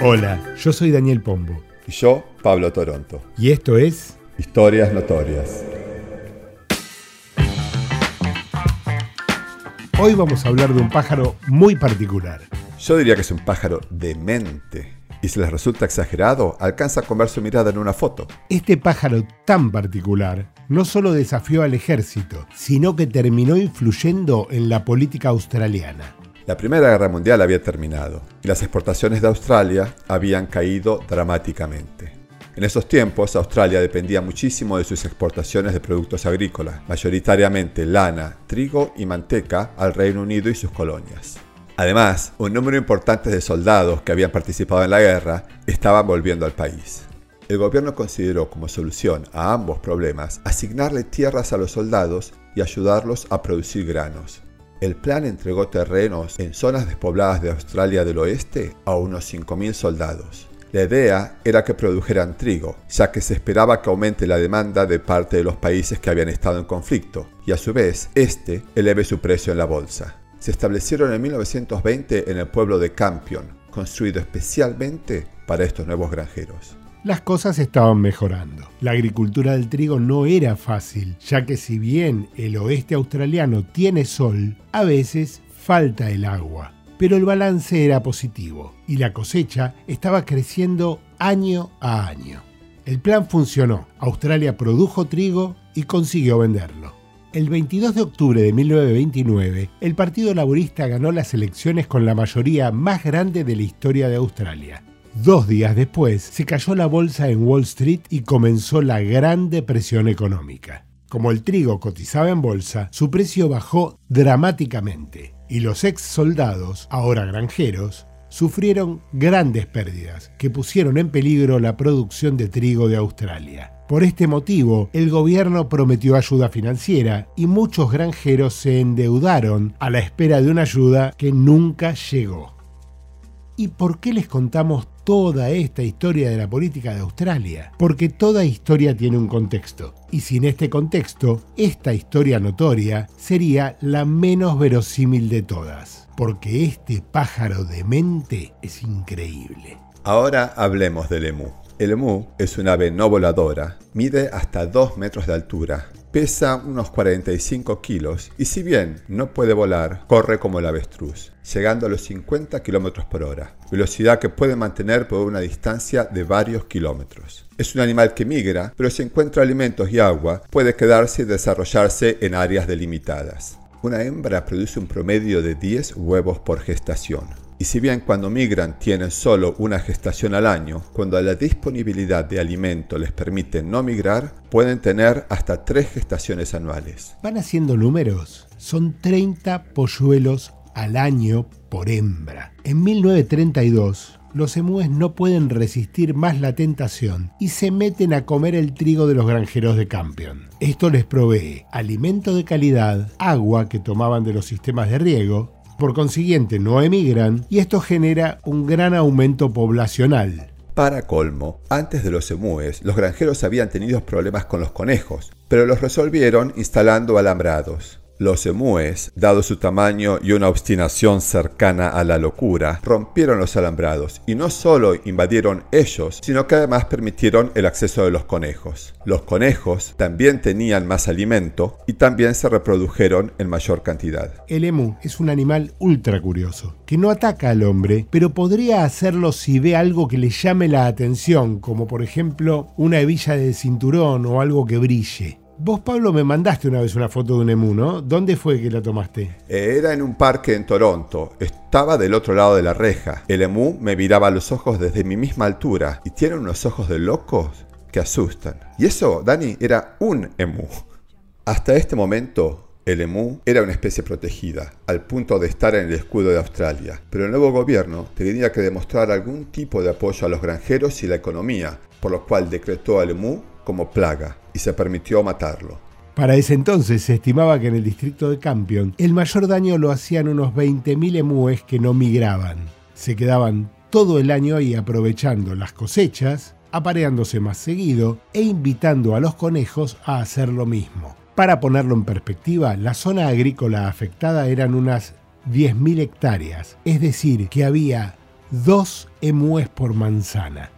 Hola, yo soy Daniel Pombo. Y yo, Pablo Toronto. Y esto es Historias Notorias. Hoy vamos a hablar de un pájaro muy particular. Yo diría que es un pájaro demente. Y si les resulta exagerado, alcanza con ver su mirada en una foto. Este pájaro tan particular no solo desafió al ejército, sino que terminó influyendo en la política australiana. La Primera Guerra Mundial había terminado y las exportaciones de Australia habían caído dramáticamente. En esos tiempos, Australia dependía muchísimo de sus exportaciones de productos agrícolas, mayoritariamente lana, trigo y manteca al Reino Unido y sus colonias. Además, un número importante de soldados que habían participado en la guerra estaban volviendo al país. El gobierno consideró como solución a ambos problemas asignarle tierras a los soldados y ayudarlos a producir granos. El plan entregó terrenos en zonas despobladas de Australia del Oeste a unos 5.000 soldados. La idea era que produjeran trigo, ya que se esperaba que aumente la demanda de parte de los países que habían estado en conflicto, y a su vez, este eleve su precio en la bolsa. Se establecieron en 1920 en el pueblo de Campion, construido especialmente para estos nuevos granjeros las cosas estaban mejorando. La agricultura del trigo no era fácil, ya que si bien el oeste australiano tiene sol, a veces falta el agua. Pero el balance era positivo y la cosecha estaba creciendo año a año. El plan funcionó. Australia produjo trigo y consiguió venderlo. El 22 de octubre de 1929, el Partido Laborista ganó las elecciones con la mayoría más grande de la historia de Australia. Dos días después, se cayó la bolsa en Wall Street y comenzó la Gran Depresión Económica. Como el trigo cotizaba en bolsa, su precio bajó dramáticamente y los ex soldados, ahora granjeros, sufrieron grandes pérdidas que pusieron en peligro la producción de trigo de Australia. Por este motivo, el gobierno prometió ayuda financiera y muchos granjeros se endeudaron a la espera de una ayuda que nunca llegó. ¿Y por qué les contamos toda esta historia de la política de Australia? Porque toda historia tiene un contexto. Y sin este contexto, esta historia notoria sería la menos verosímil de todas. Porque este pájaro de mente es increíble. Ahora hablemos del emú. El emú es una ave no voladora, mide hasta 2 metros de altura, pesa unos 45 kilos y si bien no puede volar, corre como el avestruz, llegando a los 50 kilómetros por hora, velocidad que puede mantener por una distancia de varios kilómetros. Es un animal que migra, pero si encuentra alimentos y agua, puede quedarse y desarrollarse en áreas delimitadas. Una hembra produce un promedio de 10 huevos por gestación. Y si bien cuando migran tienen solo una gestación al año, cuando la disponibilidad de alimento les permite no migrar, pueden tener hasta tres gestaciones anuales. Van haciendo números. Son 30 polluelos al año por hembra. En 1932, los emúes no pueden resistir más la tentación y se meten a comer el trigo de los granjeros de Campion. Esto les provee alimento de calidad, agua que tomaban de los sistemas de riego por consiguiente no emigran y esto genera un gran aumento poblacional. Para colmo, antes de los emúes, los granjeros habían tenido problemas con los conejos, pero los resolvieron instalando alambrados. Los emúes, dado su tamaño y una obstinación cercana a la locura, rompieron los alambrados y no solo invadieron ellos, sino que además permitieron el acceso de los conejos. Los conejos también tenían más alimento y también se reprodujeron en mayor cantidad. El emú es un animal ultra curioso, que no ataca al hombre, pero podría hacerlo si ve algo que le llame la atención, como por ejemplo una hebilla de cinturón o algo que brille. Vos, Pablo, me mandaste una vez una foto de un emú, ¿no? ¿Dónde fue que la tomaste? Era en un parque en Toronto. Estaba del otro lado de la reja. El emú me miraba a los ojos desde mi misma altura y tiene unos ojos de locos que asustan. Y eso, Dani, era un emú. Hasta este momento, el emú era una especie protegida, al punto de estar en el escudo de Australia. Pero el nuevo gobierno tenía que demostrar algún tipo de apoyo a los granjeros y la economía, por lo cual decretó al emú como plaga y se permitió matarlo. Para ese entonces se estimaba que en el distrito de Campion el mayor daño lo hacían unos 20.000 emúes que no migraban. Se quedaban todo el año ahí aprovechando las cosechas, apareándose más seguido e invitando a los conejos a hacer lo mismo. Para ponerlo en perspectiva, la zona agrícola afectada eran unas 10.000 hectáreas, es decir, que había dos emúes por manzana.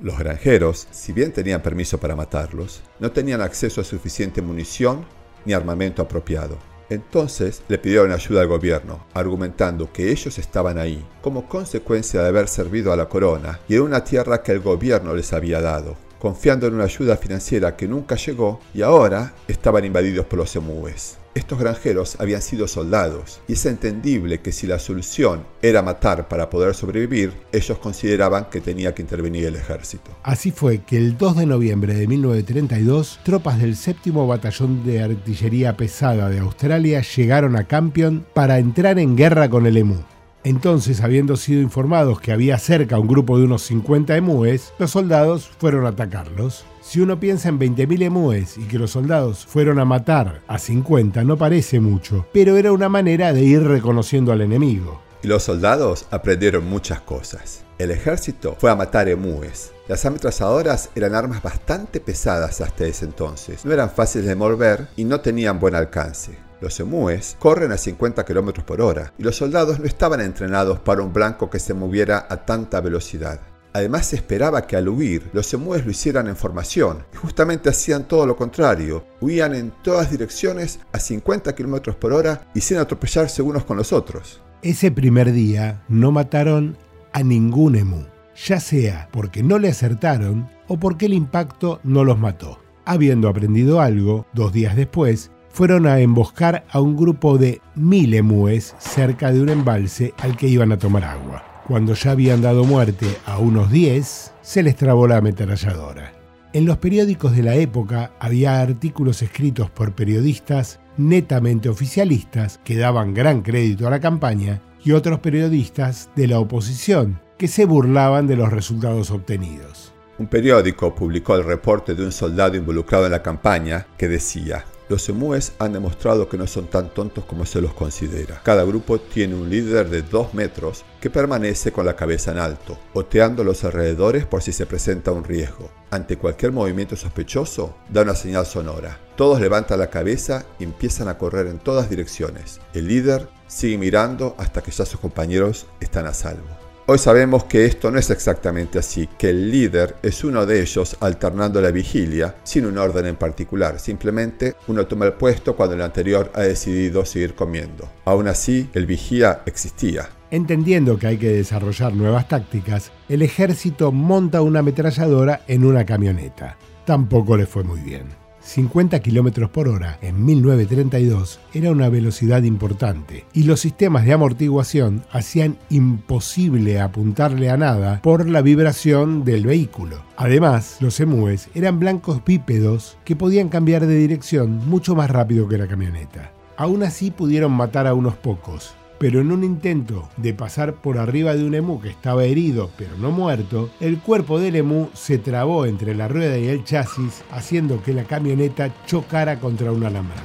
Los granjeros, si bien tenían permiso para matarlos, no tenían acceso a suficiente munición ni armamento apropiado. Entonces le pidieron ayuda al gobierno, argumentando que ellos estaban ahí como consecuencia de haber servido a la corona y en una tierra que el gobierno les había dado, confiando en una ayuda financiera que nunca llegó y ahora estaban invadidos por los emúes. Estos granjeros habían sido soldados, y es entendible que si la solución era matar para poder sobrevivir, ellos consideraban que tenía que intervenir el ejército. Así fue que el 2 de noviembre de 1932, tropas del séptimo batallón de artillería pesada de Australia llegaron a Campion para entrar en guerra con el EMU. Entonces, habiendo sido informados que había cerca un grupo de unos 50 emúes, los soldados fueron a atacarlos. Si uno piensa en 20.000 emúes y que los soldados fueron a matar a 50, no parece mucho, pero era una manera de ir reconociendo al enemigo. Y los soldados aprendieron muchas cosas. El ejército fue a matar emúes. Las ametralladoras eran armas bastante pesadas hasta ese entonces, no eran fáciles de mover y no tenían buen alcance. Los emúes corren a 50 km por hora y los soldados no estaban entrenados para un blanco que se moviera a tanta velocidad. Además se esperaba que al huir los emúes lo hicieran en formación y justamente hacían todo lo contrario, huían en todas direcciones a 50 km por hora y sin atropellarse unos con los otros. Ese primer día no mataron a ningún emú, ya sea porque no le acertaron o porque el impacto no los mató. Habiendo aprendido algo, dos días después, fueron a emboscar a un grupo de mil emúes cerca de un embalse al que iban a tomar agua. Cuando ya habían dado muerte a unos 10, se les trabó la ametralladora. En los periódicos de la época había artículos escritos por periodistas netamente oficialistas que daban gran crédito a la campaña y otros periodistas de la oposición que se burlaban de los resultados obtenidos. Un periódico publicó el reporte de un soldado involucrado en la campaña que decía, los emúes han demostrado que no son tan tontos como se los considera. Cada grupo tiene un líder de 2 metros que permanece con la cabeza en alto, oteando los alrededores por si se presenta un riesgo. Ante cualquier movimiento sospechoso, da una señal sonora. Todos levantan la cabeza y empiezan a correr en todas direcciones. El líder sigue mirando hasta que ya sus compañeros están a salvo. Hoy sabemos que esto no es exactamente así, que el líder es uno de ellos alternando la vigilia sin un orden en particular, simplemente uno toma el puesto cuando el anterior ha decidido seguir comiendo. Aún así, el vigía existía. Entendiendo que hay que desarrollar nuevas tácticas, el ejército monta una ametralladora en una camioneta. Tampoco le fue muy bien. 50 km por hora en 1932 era una velocidad importante y los sistemas de amortiguación hacían imposible apuntarle a nada por la vibración del vehículo. Además, los emúes eran blancos bípedos que podían cambiar de dirección mucho más rápido que la camioneta. Aún así pudieron matar a unos pocos, pero en un intento de pasar por arriba de un emú que estaba herido pero no muerto, el cuerpo del emú se trabó entre la rueda y el chasis, haciendo que la camioneta chocara contra un alambrado.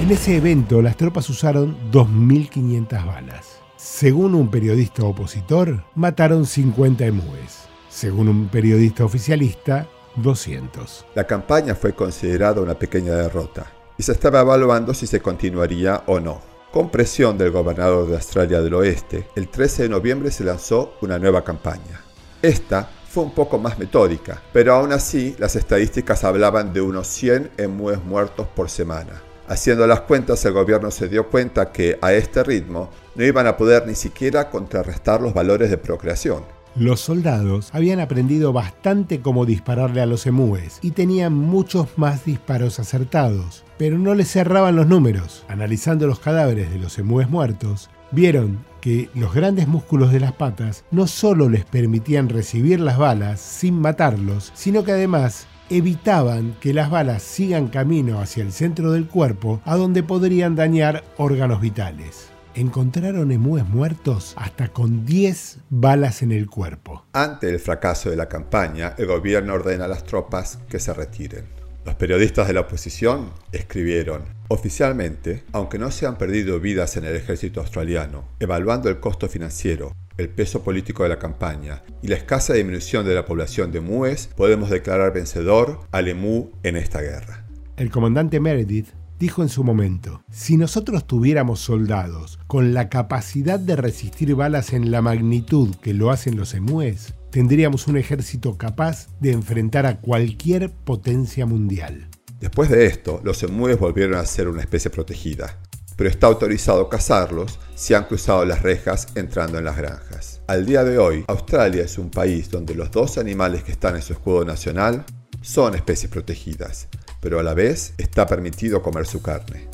En ese evento las tropas usaron 2.500 balas. Según un periodista opositor, mataron 50 emúes. Según un periodista oficialista, 200. La campaña fue considerada una pequeña derrota y se estaba evaluando si se continuaría o no. Con presión del gobernador de Australia del Oeste, el 13 de noviembre se lanzó una nueva campaña. Esta fue un poco más metódica, pero aún así las estadísticas hablaban de unos 100 emúes muertos por semana. Haciendo las cuentas, el gobierno se dio cuenta que a este ritmo no iban a poder ni siquiera contrarrestar los valores de procreación. Los soldados habían aprendido bastante cómo dispararle a los emúes y tenían muchos más disparos acertados, pero no les cerraban los números. Analizando los cadáveres de los emúes muertos, vieron que los grandes músculos de las patas no solo les permitían recibir las balas sin matarlos, sino que además evitaban que las balas sigan camino hacia el centro del cuerpo a donde podrían dañar órganos vitales encontraron emúes muertos hasta con 10 balas en el cuerpo. Ante el fracaso de la campaña, el gobierno ordena a las tropas que se retiren. Los periodistas de la oposición escribieron, oficialmente, aunque no se han perdido vidas en el ejército australiano, evaluando el costo financiero, el peso político de la campaña y la escasa disminución de la población de emúes, podemos declarar vencedor al emú en esta guerra. El comandante Meredith dijo en su momento, si nosotros tuviéramos soldados con la capacidad de resistir balas en la magnitud que lo hacen los emúes, tendríamos un ejército capaz de enfrentar a cualquier potencia mundial. Después de esto, los emúes volvieron a ser una especie protegida, pero está autorizado cazarlos si han cruzado las rejas entrando en las granjas. Al día de hoy, Australia es un país donde los dos animales que están en su escudo nacional son especies protegidas, pero a la vez está permitido comer su carne.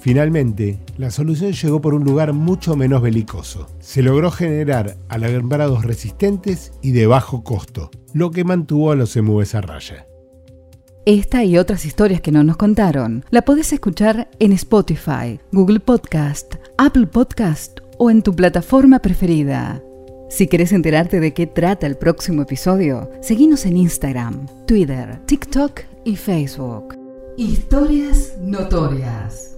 Finalmente, la solución llegó por un lugar mucho menos belicoso. Se logró generar alambrados resistentes y de bajo costo, lo que mantuvo a los emúes a raya. Esta y otras historias que no nos contaron la podés escuchar en Spotify, Google Podcast, Apple Podcast o en tu plataforma preferida. Si querés enterarte de qué trata el próximo episodio, seguinos en Instagram, Twitter, TikTok y Facebook. Historias notorias.